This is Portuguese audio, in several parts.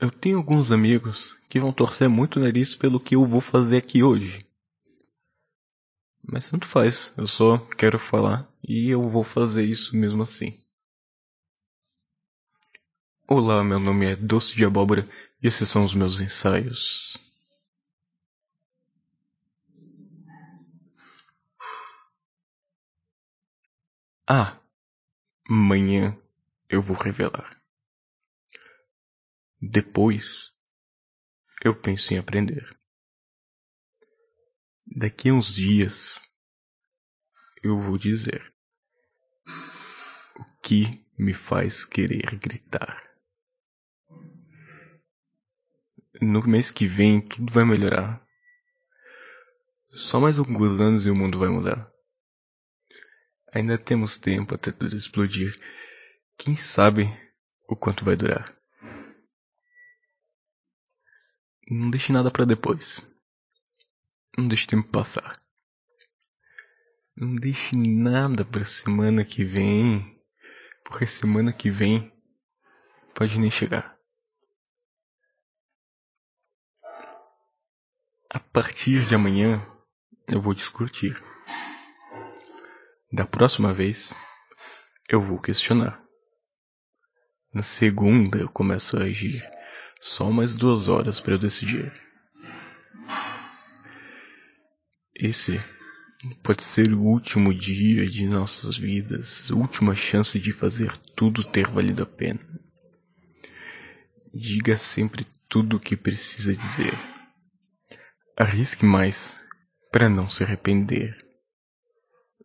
Eu tenho alguns amigos que vão torcer muito o nariz pelo que eu vou fazer aqui hoje. Mas tanto faz, eu só quero falar e eu vou fazer isso mesmo assim. Olá, meu nome é Doce de Abóbora e esses são os meus ensaios. Ah, amanhã eu vou revelar. Depois, eu penso em aprender. Daqui a uns dias, eu vou dizer o que me faz querer gritar. No mês que vem, tudo vai melhorar. Só mais alguns anos e o mundo vai mudar. Ainda temos tempo até tudo explodir. Quem sabe o quanto vai durar? Não deixe nada para depois. Não deixe o tempo passar. Não deixe nada para semana que vem, porque semana que vem pode nem chegar. A partir de amanhã eu vou discutir. Da próxima vez eu vou questionar. Na segunda eu começo a agir. Só mais duas horas para eu decidir. Esse pode ser o último dia de nossas vidas, última chance de fazer tudo ter valido a pena. Diga sempre tudo o que precisa dizer. Arrisque mais para não se arrepender.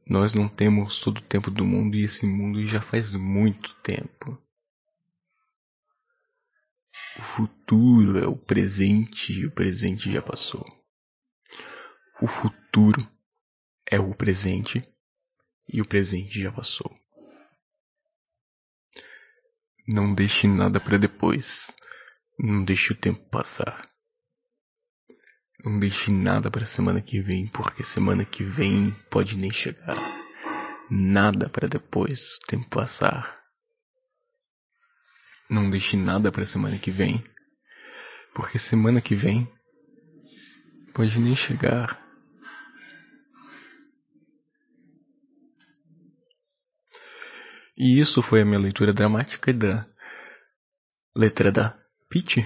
Nós não temos todo o tempo do mundo e esse mundo já faz muito tempo. O futuro é o presente e o presente já passou. O futuro é o presente e o presente já passou. Não deixe nada para depois. Não deixe o tempo passar. Não deixe nada para semana que vem, porque semana que vem pode nem chegar. Nada para depois o tempo passar. Não deixe nada para semana que vem, porque semana que vem pode nem chegar. E isso foi a minha leitura dramática da letra da Peach,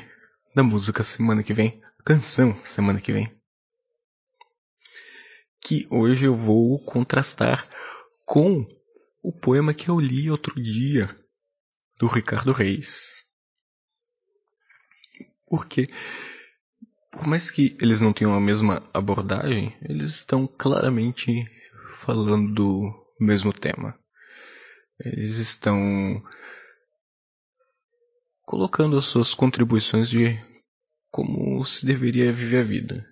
da música semana que vem, canção semana que vem. Que hoje eu vou contrastar com o poema que eu li outro dia do Ricardo Reis. Porque, por mais que eles não tenham a mesma abordagem, eles estão claramente falando do mesmo tema. Eles estão colocando as suas contribuições de como se deveria viver a vida.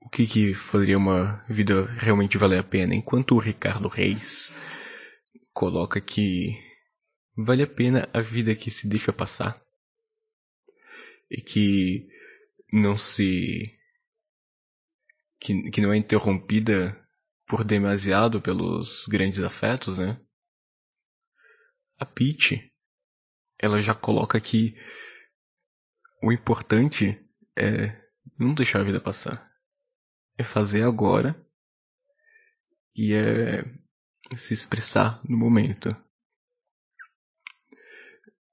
O que, que faria uma vida realmente valer a pena? Enquanto o Ricardo Reis coloca que Vale a pena a vida que se deixa passar e que não se que, que não é interrompida por demasiado pelos grandes afetos, né? A Peach, ela já coloca que o importante é não deixar a vida passar. É fazer agora e é se expressar no momento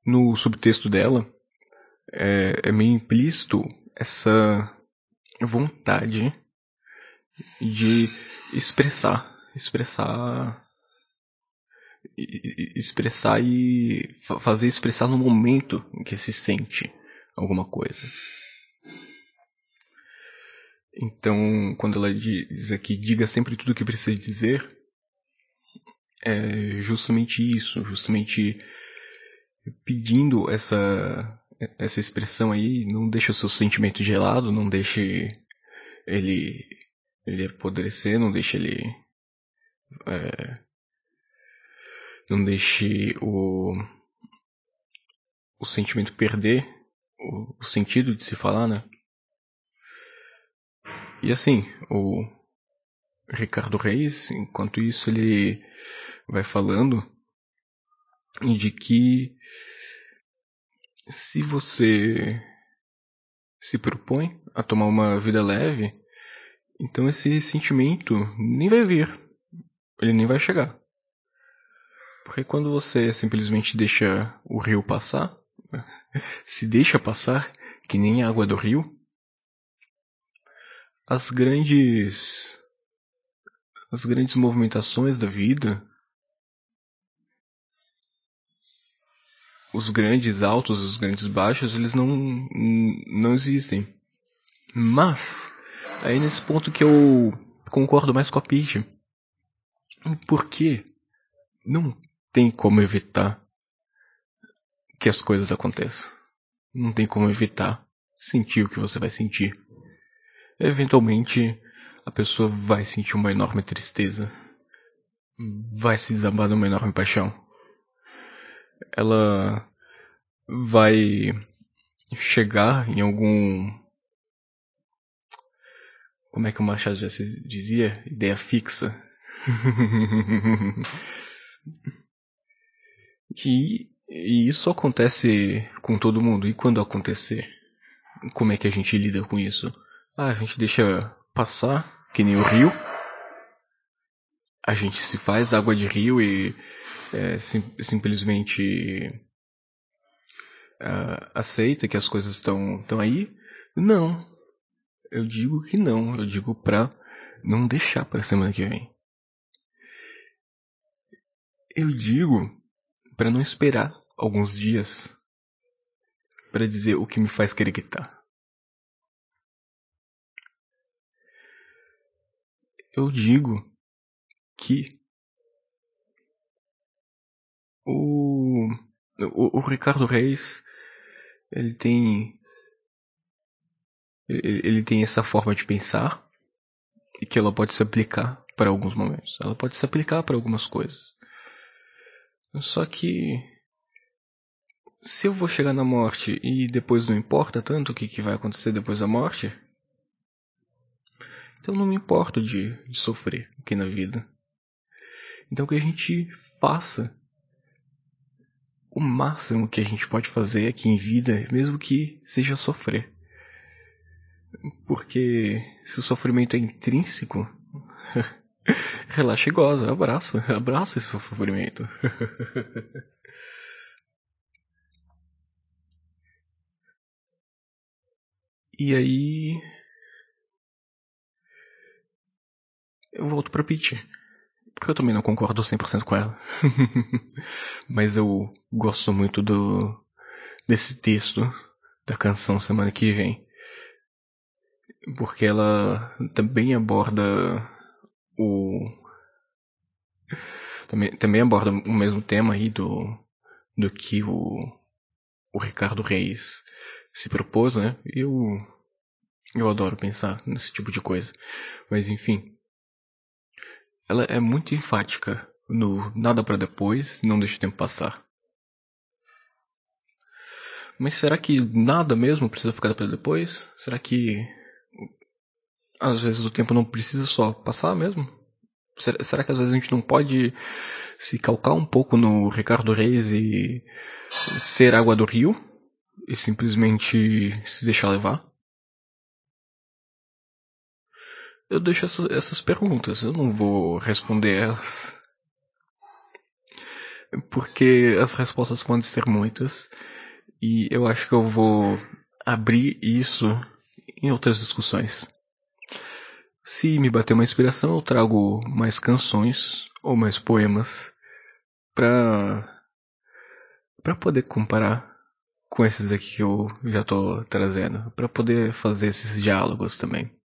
no subtexto dela é, é meio implícito essa vontade de expressar, expressar, expressar e fazer expressar no momento em que se sente alguma coisa. Então, quando ela diz aqui, diga sempre tudo o que precisa dizer, é justamente isso, justamente pedindo essa essa expressão aí, não deixe o seu sentimento gelado, não deixe ele ele apodrecer, não deixe ele é, não deixe o o sentimento perder o, o sentido de se falar, né? E assim, o Ricardo Reis, enquanto isso ele vai falando de que se você se propõe a tomar uma vida leve, então esse sentimento nem vai vir. Ele nem vai chegar. Porque quando você simplesmente deixa o rio passar, se deixa passar, que nem a água do rio, as grandes as grandes movimentações da vida, os grandes altos, os grandes baixos, eles não não existem. Mas aí nesse ponto que eu concordo mais com a Peach. Porque não tem como evitar que as coisas aconteçam. Não tem como evitar sentir o que você vai sentir. Eventualmente, a pessoa vai sentir uma enorme tristeza. Vai se desabar numa enorme paixão. Ela vai chegar em algum. Como é que o Machado já dizia? Ideia fixa. que e isso acontece com todo mundo. E quando acontecer? Como é que a gente lida com isso? Ah, a gente deixa passar, que nem o rio. A gente se faz água de rio e é, sim, simplesmente uh, aceita que as coisas estão estão aí. Não. Eu digo que não. Eu digo pra não deixar pra semana que vem. Eu digo para não esperar alguns dias para dizer o que me faz querer gritar. Eu digo que o, o, o Ricardo Reis ele tem ele tem essa forma de pensar e que ela pode se aplicar para alguns momentos. Ela pode se aplicar para algumas coisas. Só que se eu vou chegar na morte e depois não importa tanto o que, que vai acontecer depois da morte, então não me importo de, de sofrer aqui na vida. Então que a gente faça o máximo que a gente pode fazer aqui em vida, mesmo que seja sofrer. Porque se o sofrimento é intrínseco, relaxa e goza, abraça, abraça esse sofrimento. E aí. Eu volto pra Peach. Porque eu também não concordo 100% com ela. Mas eu gosto muito do. desse texto da canção semana que vem. Porque ela também aborda o. Também, também aborda o mesmo tema aí do. do que o. o Ricardo Reis se propôs, né? Eu eu adoro pensar nesse tipo de coisa. Mas enfim, ela é muito enfática no nada para depois, não deixa o tempo passar. Mas será que nada mesmo precisa ficar para depois? Será que às vezes o tempo não precisa só passar mesmo? Será, será que às vezes a gente não pode se calcar um pouco no Ricardo Reis e ser água do rio? e simplesmente se deixar levar? Eu deixo essas, essas perguntas, eu não vou responder elas. Porque as respostas podem ser muitas e eu acho que eu vou abrir isso em outras discussões. Se me bater uma inspiração, eu trago mais canções ou mais poemas para para poder comparar com esses aqui que eu já tô trazendo, para poder fazer esses diálogos também.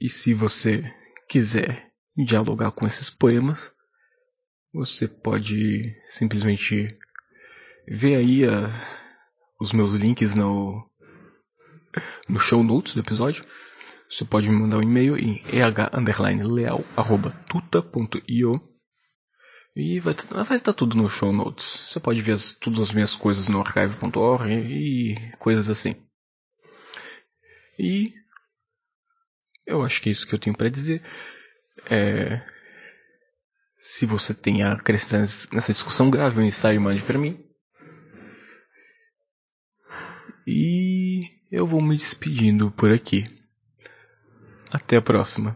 E se você quiser dialogar com esses poemas, você pode simplesmente ver aí a, os meus links no, no show notes do episódio. Você pode me mandar um e-mail em eh_leal@tuta.io e vai, vai estar tudo no show notes. Você pode ver as, todas as minhas coisas no archive.org e, e coisas assim. E eu acho que é isso que eu tenho para dizer. É... Se você tem a acrescentar nessa discussão, grave um ensaio e mande para mim. E eu vou me despedindo por aqui. Até a próxima.